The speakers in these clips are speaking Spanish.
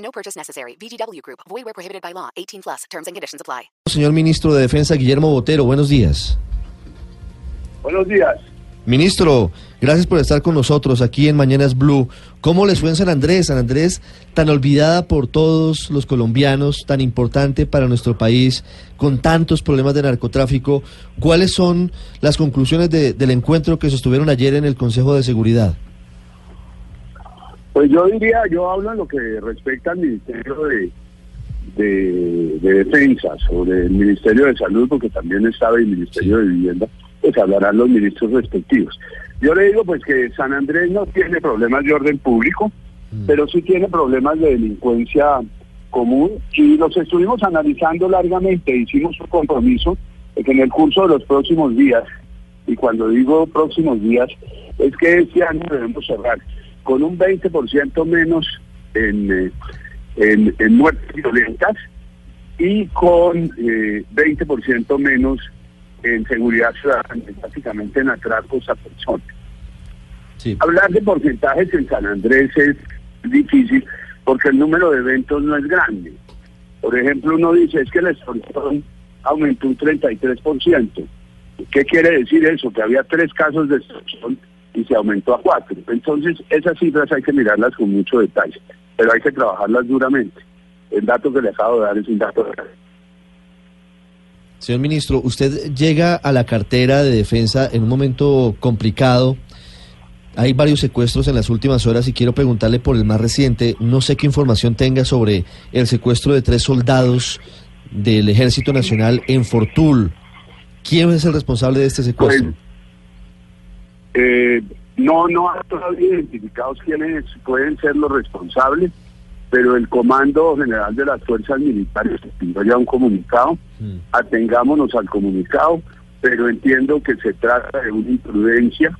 No purchase necessary. VGW Group. Void where prohibited by law. 18 plus. Terms and conditions apply. Señor Ministro de Defensa Guillermo Botero, buenos días. Buenos días. Ministro, gracias por estar con nosotros aquí en Mañanas Blue. ¿Cómo les fue en San Andrés? San Andrés, tan olvidada por todos los colombianos, tan importante para nuestro país, con tantos problemas de narcotráfico. ¿Cuáles son las conclusiones de- del encuentro que sostuvieron ayer en el Consejo de Seguridad? Pues yo diría, yo hablo en lo que respecta al Ministerio de, de, de Defensa, sobre el Ministerio de Salud, porque también estaba el Ministerio de Vivienda, pues hablarán los ministros respectivos. Yo le digo pues que San Andrés no tiene problemas de orden público, pero sí tiene problemas de delincuencia común y los estuvimos analizando largamente, hicimos un compromiso de que en el curso de los próximos días, y cuando digo próximos días, es que este año debemos cerrar con un 20% menos en, eh, en, en muertes violentas y con eh, 20% menos en seguridad ciudadana, básicamente en atracos a personas. Sí. Hablar de porcentajes en San Andrés es difícil porque el número de eventos no es grande. Por ejemplo, uno dice es que la extorsión aumentó un 33%. ¿Qué quiere decir eso? Que había tres casos de extorsión y se aumentó a cuatro. Entonces, esas cifras hay que mirarlas con mucho detalle, pero hay que trabajarlas duramente. El dato que le acabo de dar es un dato real. Señor Ministro, usted llega a la cartera de defensa en un momento complicado. Hay varios secuestros en las últimas horas y quiero preguntarle por el más reciente. No sé qué información tenga sobre el secuestro de tres soldados del Ejército Nacional en Fortul. ¿Quién es el responsable de este secuestro? Pues, Eh, no, no hay todavía identificados quiénes pueden ser los responsables, pero el Comando General de las Fuerzas Militares pidió ya un comunicado. Mm. Atengámonos al comunicado, pero entiendo que se trata de una imprudencia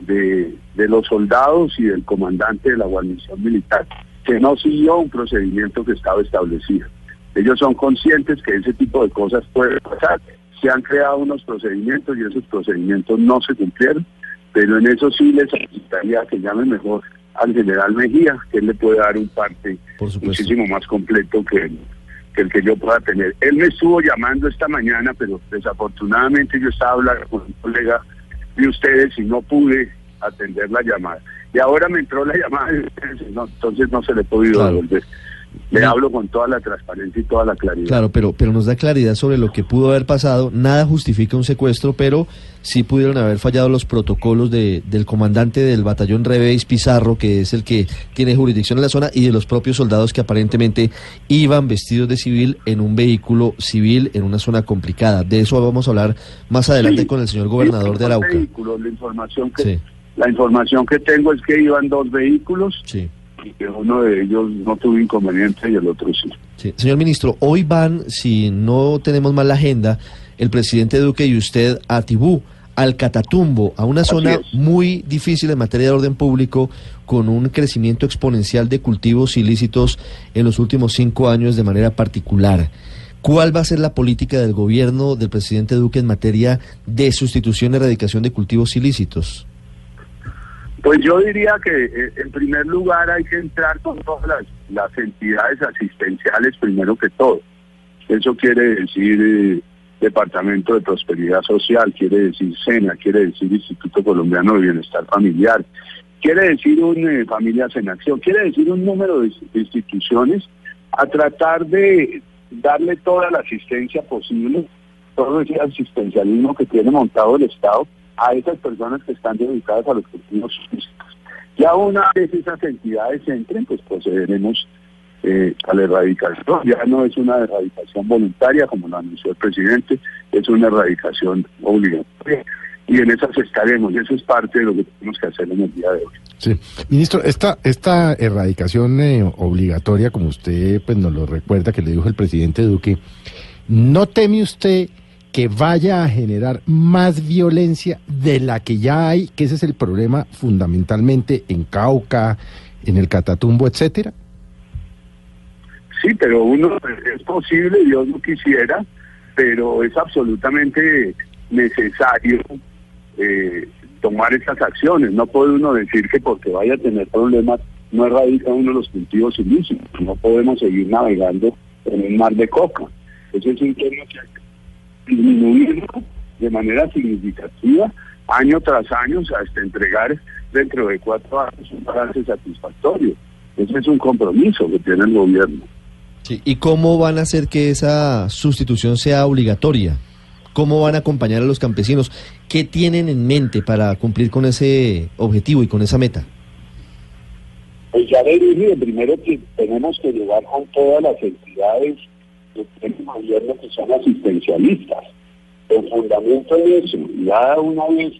de, de los soldados y del comandante de la guarnición militar, que no siguió un procedimiento que estaba establecido. Ellos son conscientes que ese tipo de cosas pueden pasar. Se han creado unos procedimientos y esos procedimientos no se cumplieron, pero en eso sí les solicitaría que llamen mejor al general Mejía, que él le puede dar un parte muchísimo más completo que el, que el que yo pueda tener. Él me estuvo llamando esta mañana, pero desafortunadamente yo estaba hablando con un colega de ustedes y no pude atender la llamada. Y ahora me entró la llamada, entonces no se le he podido Claro. devolver. Le hablo con toda la transparencia y toda la claridad. Claro, pero, pero nos da claridad sobre lo que pudo haber pasado. Nada justifica un secuestro, pero sí pudieron haber fallado los protocolos de, del comandante del batallón Reveis Pizarro, que es el que tiene jurisdicción en la zona, y de los propios soldados que aparentemente iban vestidos de civil en un vehículo civil en una zona complicada. De eso vamos a hablar más adelante Sí. con el señor gobernador de Arauca. vehículos, la información que Sí. la información que tengo es que iban dos vehículos Sí. Uno de ellos no tuvo inconveniente y el otro sí. Sí. Señor ministro, hoy van, si no tenemos mal la agenda, el presidente Duque y usted a Tibú, al Catatumbo, a una Así zona es. muy difícil en materia de orden público, con un crecimiento exponencial de cultivos ilícitos en los últimos cinco años de manera particular. ¿Cuál va a ser la política del gobierno del presidente Duque en materia de sustitución y erradicación de cultivos ilícitos? Pues yo diría que eh, en primer lugar hay que entrar con todas las, entidades asistenciales primero que todo. Eso quiere decir eh, Departamento de Prosperidad Social, quiere decir SENA, quiere decir Instituto Colombiano de Bienestar Familiar, quiere decir un eh, Familias en Acción, quiere decir un número de instituciones a tratar de darle toda la asistencia posible, todo ese asistencialismo que tiene montado el Estado a esas personas que están dedicadas a los cultivos ilícitos. Ya una vez esas entidades entren, pues procederemos eh, a la erradicación. Ya no es una erradicación voluntaria, como lo anunció el presidente, es una erradicación obligatoria. Y en esas estaremos, eso es parte de lo que tenemos que hacer en el día de hoy. Sí. Ministro, esta, esta erradicación eh, obligatoria, como usted pues, nos lo recuerda que le dijo el presidente Duque, ¿no teme usted que vaya a generar más violencia de la que ya hay, que ese es el problema fundamentalmente en Cauca, en el Catatumbo, etcétera? Sí, pero uno es posible, Dios no quisiera, pero es absolutamente necesario eh, tomar estas acciones. No puede uno decir que porque vaya a tener problemas no erradica uno los cultivos ilícitos. No podemos seguir navegando en un mar de coca. Ese es un tema que hay que disminuirlo de manera significativa año tras año hasta entregar dentro de cuatro años un balance satisfactorio. Ese es un compromiso que tiene el gobierno. Sí, ¿Y cómo van a hacer que esa sustitución sea obligatoria? ¿Cómo van a acompañar a los campesinos? ¿Qué tienen en mente para cumplir con ese objetivo y con esa meta? Pues ya le dije, primero que tenemos que llegar con todas las entidades que tienen gobierno que son asistencialistas. El fundamento de eso, ya una vez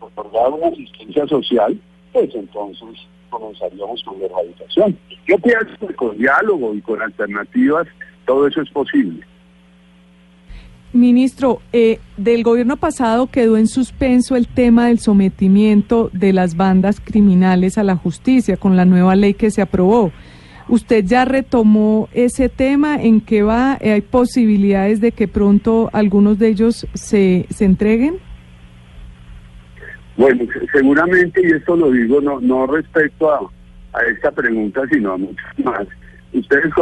otorgada una asistencia social, pues entonces comenzaríamos con la erradicación. Yo pienso que con diálogo y con alternativas todo eso es posible. Ministro, eh, del gobierno pasado quedó en suspenso el tema del sometimiento de las bandas criminales a la justicia con la nueva ley que se aprobó. ¿Usted ya retomó ese tema? ¿En qué va? ¿Hay posibilidades de que pronto algunos de ellos se, se entreguen? Bueno, seguramente, y esto lo digo no, no respecto a, a esta pregunta, sino a muchas más, ustedes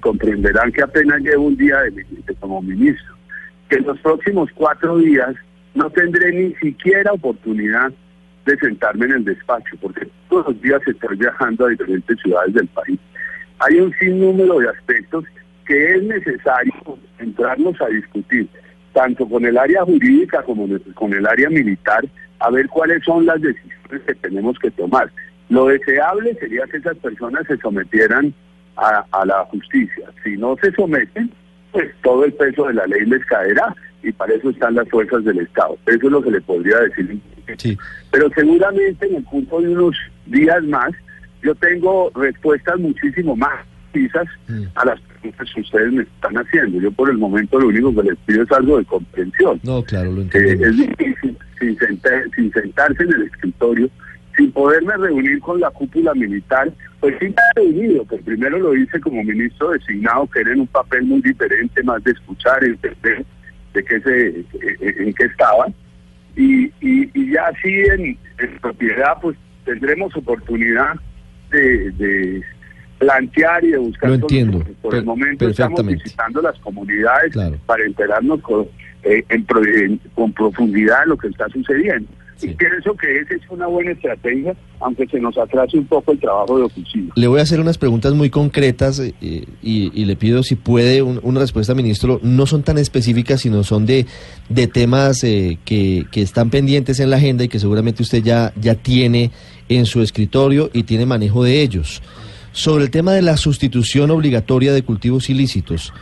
comprenderán que apenas llevo un día de, de como ministro que en los próximos cuatro días no tendré ni siquiera oportunidad de sentarme en el despacho, porque todos los días estoy viajando a diferentes ciudades del país. Hay un sinnúmero de aspectos que es necesario entrarnos a discutir, tanto con el área jurídica como con el área militar, a ver cuáles son las decisiones que tenemos que tomar. Lo deseable sería que esas personas se sometieran a, a la justicia. Si no se someten, pues todo el peso de la ley les caerá y para eso están las fuerzas del Estado. Eso es lo que le podría decir. Pero seguramente en el punto de unos días más, yo tengo respuestas muchísimo más precisas mm. a las preguntas que ustedes me están haciendo. Yo por el momento lo único que les pido es algo de comprensión. No, claro, lo entiendo. es difícil sin, sin sentarse en el escritorio sin poderme reunir con la cúpula militar, pues sí me he reunido, que primero lo hice como ministro designado, que era en un papel muy diferente, más de escuchar, entender de qué se, eh, eh, en qué estaban. Y, y, ya así en, propiedad, pues tendremos oportunidad de, plantear y de buscar. Lo entiendo. Por el momento estamos visitando las comunidades para enterarnos con, eh, con profundidad de lo que está sucediendo. Y pienso que esa es una buena estrategia, aunque se nos atrase un poco el trabajo de oficina. Le voy a hacer unas preguntas muy concretas eh, y, le pido si puede una respuesta, ministro. No son tan específicas, sino son de, de temas eh, que, que están pendientes en la agenda y que seguramente usted ya, ya tiene en su escritorio y tiene manejo de ellos. Sobre el tema de la sustitución obligatoria de cultivos ilícitos.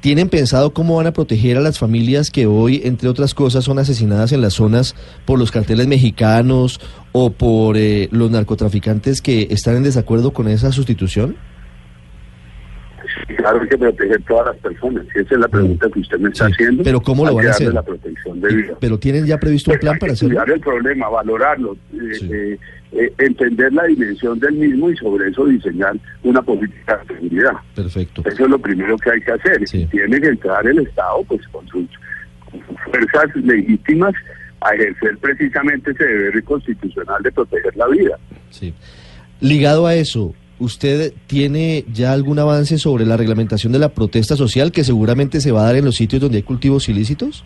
¿Tienen pensado cómo van a proteger a las familias que hoy, entre otras cosas, son asesinadas en las zonas por los carteles mexicanos o por eh, los narcotraficantes que están en desacuerdo con esa sustitución? Claro, hay que proteger todas las personas. Si esa es la pregunta que usted me está haciendo. Pero ¿cómo lo van a hacer? La protección de vida. Pero tienen ya previsto un plan para hacerlo. el problema, valorarlo, eh, eh, eh, entender la dimensión del mismo y sobre eso diseñar una política de seguridad. Perfecto. Eso es lo primero que hay que hacer. Tiene que entrar el Estado, pues con sus, fuerzas legítimas a ejercer precisamente ese deber constitucional de proteger la vida. Sí. Ligado a eso, ¿Usted tiene ya algún avance sobre la reglamentación de la protesta social que seguramente se va a dar en los sitios donde hay cultivos ilícitos?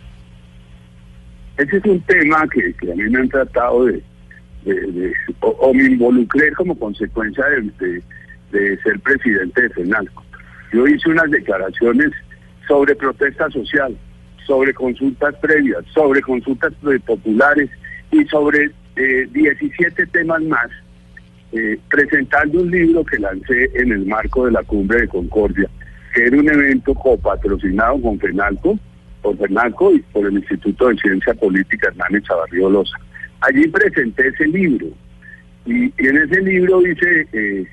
Ese es un tema que, a mí me han tratado de, o, me involucré como consecuencia de, ser presidente de FENALCO. Yo hice unas declaraciones sobre protesta social, sobre consultas previas, sobre consultas populares y sobre 17 eh, temas más eh, presentando un libro que lancé en el marco de la Cumbre de Concordia, que era un evento copatrocinado con FENALCO, por FENALCO y por el Instituto de Ciencia Política Hernández Chavarría Loza. Allí presenté ese libro Y, en ese libro hice, eh,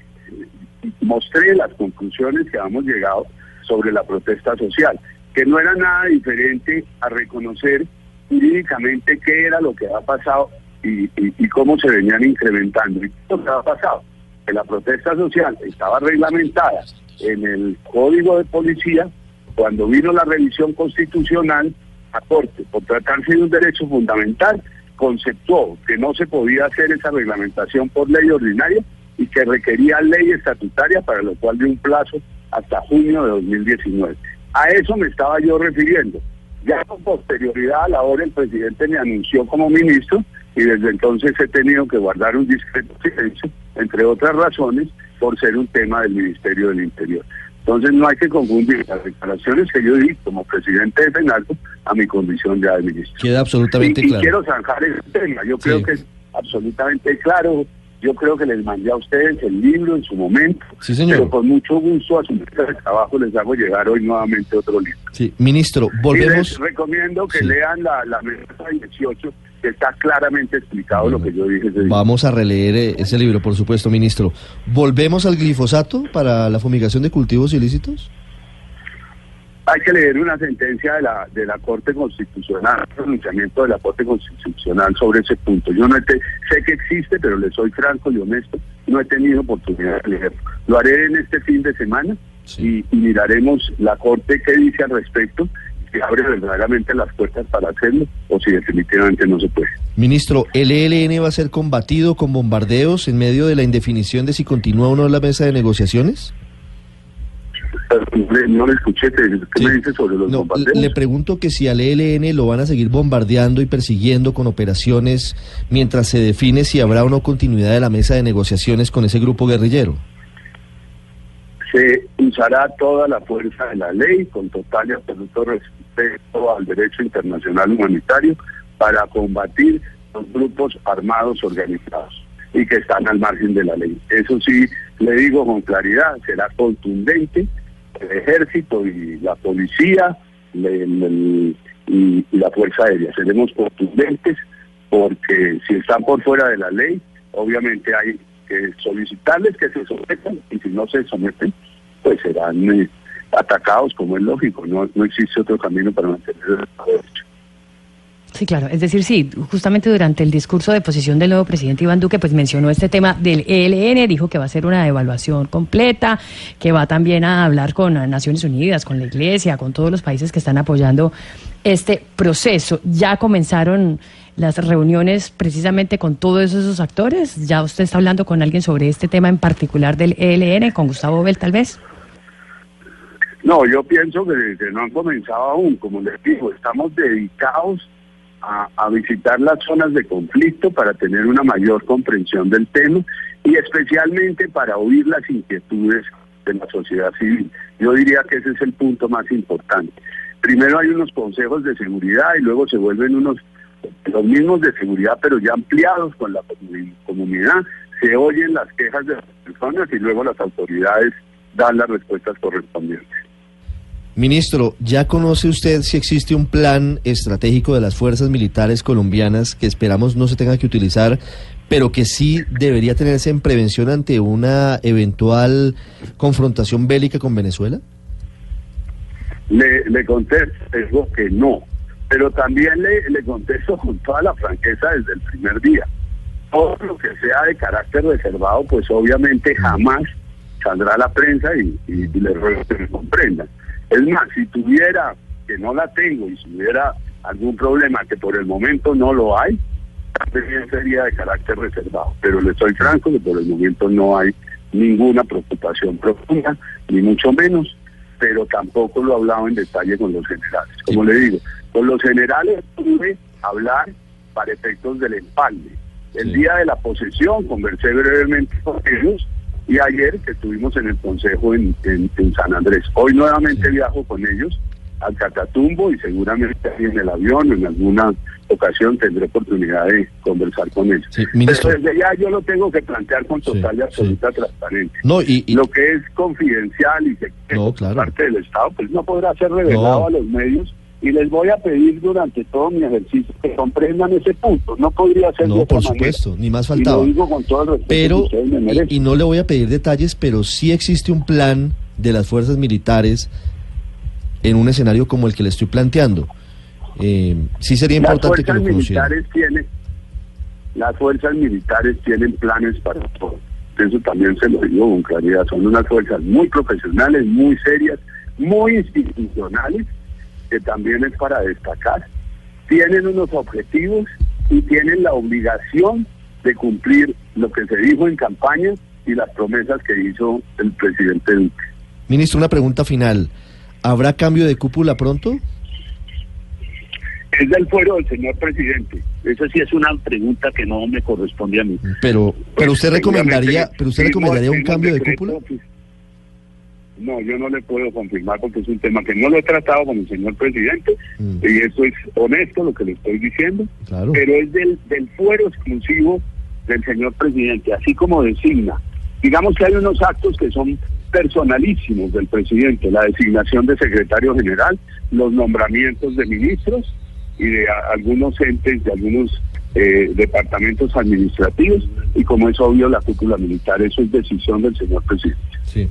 mostré las conclusiones que habíamos llegado sobre la protesta social, que no era nada diferente a reconocer jurídicamente qué era lo que había pasado y cómo se venían incrementando. Y lo que había pasado, que la protesta social estaba reglamentada en el Código de Policía cuando vino la revisión constitucional a Corte, por tratarse de un derecho fundamental, conceptuó que no se podía hacer esa reglamentación por ley ordinaria y que requería ley estatutaria, para lo cual dio un plazo hasta junio de 2019. A eso me estaba yo refiriendo. Ya con posterioridad a la hora el presidente me anunció como ministro y desde entonces he tenido que guardar un discreto silencio, entre otras razones, por ser un tema del Ministerio del Interior. Entonces no hay que confundir las declaraciones que yo di como presidente de FENALCO a mi condición ya de ministro. Queda absolutamente y, y claro. quiero zanjar ese tema. Yo creo Sí. que es absolutamente claro. Yo creo que les mandé a ustedes el libro en su momento. Sí, señor. Pero con mucho gusto a su de trabajo les hago llegar hoy nuevamente otro libro. Sí, ministro, Y les volvemos. recomiendo que Sí. lean la, la mesa 18, está claramente explicado lo que yo dije. ese día. Vamos a releer eh, ese libro, por supuesto, ministro. ¿Volvemos al glifosato para la fumigación de cultivos ilícitos? Hay que leer una sentencia de la de la Corte Constitucional, un pronunciamiento de la Corte Constitucional sobre ese punto. Yo no te- sé que existe, pero le soy franco y honesto, no he tenido oportunidad de leerlo. Lo haré en este fin de semana Sí. y, y miraremos la Corte qué dice al respecto, abre verdaderamente las puertas para hacerlo o si definitivamente no se puede. Ministro, ¿el ELN va a ser combatido con bombardeos en medio de la indefinición de si continúa o no la mesa de negociaciones? No le- escuché, ¿qué qué Sí. me dice sobre los No, bombardeos? le pregunto que si al ELN lo van a seguir bombardeando y persiguiendo con operaciones mientras se define si habrá o no continuidad de la mesa de negociaciones con ese grupo guerrillero. Se usará toda la fuerza de la ley con total y absoluto respeto al derecho internacional humanitario para combatir los grupos armados organizados y que están al margen de la ley. Eso sí, le digo con claridad, será contundente el ejército y la policía y la Fuerza Aérea. Seremos contundentes porque si están por fuera de la ley, obviamente hay que solicitarles que se sometan y si no se someten, pues serán eh, atacados como es lógico. No, no existe otro camino para mantener el Derecho. Sí, claro. Es decir, sí, justamente durante el discurso de posición del nuevo presidente Iván Duque, pues mencionó este tema del ELN, dijo que va a hacer una evaluación completa, que va también a hablar con Naciones Unidas, con la Iglesia, con todos los países que están apoyando este proceso. Ya comenzaron las reuniones precisamente con todos esos actores. Ya usted está hablando con alguien sobre este tema en particular del ELN, con Gustavo Bell tal vez. No, yo pienso que, que no han comenzado aún. Como les digo, estamos dedicados a, visitar las zonas de conflicto para tener una mayor comprensión del tema y especialmente para oír las inquietudes de la sociedad civil. Yo diría que ese es el punto más importante. Primero hay unos consejos de seguridad y luego se vuelven unos los mismos de seguridad, pero ya ampliados con la comu- comunidad. Se oyen las quejas de las personas y luego las autoridades dan las respuestas correspondientes. Ministro, ¿ya conoce usted si existe un plan estratégico de las fuerzas militares colombianas que esperamos no se tenga que utilizar, pero que sí debería tenerse en prevención ante una eventual confrontación bélica con Venezuela? Le, le contesto que no, pero también le, contesto con toda la franqueza desde el primer día. Todo lo que sea de carácter reservado, pues obviamente jamás saldrá a la prensa y, y, y ruego que me comprendan. Es más, si tuviera, que no la tengo, y si hubiera algún problema que por el momento no lo hay, también sería de carácter reservado. Pero le soy franco que por el momento no hay ninguna preocupación profunda, ni mucho menos, pero tampoco lo he hablado en detalle con los generales. Como le digo, con los generales pude hablar para efectos del empalme. El Sí. día de la posesión conversé brevemente con ellos y ayer que estuvimos en el consejo en, en- en San Andrés. Hoy nuevamente Sí. viajo con ellos al Catatumbo y seguramente ahí en el avión en alguna ocasión tendré oportunidad de conversar con ellos. Sí, ministro. Pero desde ya yo lo tengo que plantear con Sí, total y absoluta transparencia. No, y, y- Lo que es confidencial y que No, claro. parte del Estado, pues no podrá ser revelado No. a los medios Y les voy a pedir durante todo mi ejercicio que comprendan ese punto. No podría ser No, por manera. supuesto, ni más Y faltaba. lo digo con todo el respeto que Pero, ustedes me merecen. y, y no le voy a pedir detalles, pero sí existe un plan de las fuerzas militares en un escenario como el que le estoy planteando. Eh, sí sería las importante que lo militares tienen las fuerzas militares tienen planes para todo eso también se lo digo con claridad son unas fuerzas muy profesionales muy serias muy institucionales que también es para destacar tienen unos objetivos y tienen la obligación de cumplir lo que se dijo en campaña y las promesas que hizo el presidente Duque Ministro, una pregunta final. ¿Habrá cambio de cúpula pronto? es del fuero del señor presidente esa sí es una pregunta que no me corresponde a mí Pero, pero usted Pues, recomendaría, pero usted recomendaría un cambio de cúpula? pues, No, yo no le puedo confirmar porque es un tema que no lo he tratado con el señor presidente Mm. y eso es honesto lo que le estoy diciendo, Claro. pero es del, del fuero exclusivo del señor presidente, así como designa. Digamos que hay unos actos que son personalísimos del presidente, la designación de secretario general, los nombramientos de ministros y de a- algunos entes, de algunos eh, departamentos administrativos y como es obvio la cúpula militar, eso es decisión del señor presidente. Sí.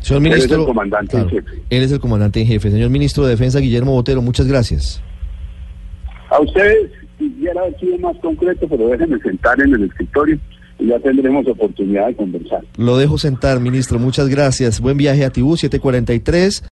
Señor Él es ministro. el comandante en jefe. Él es el comandante en jefe. Señor ministro de Defensa, Guillermo Botero, muchas gracias. A ustedes quisiera haber sido más concreto, pero déjenme sentar en el escritorio y ya tendremos oportunidad de conversar. Lo dejo sentar, ministro. Muchas gracias. Buen viaje a Tibú, 743.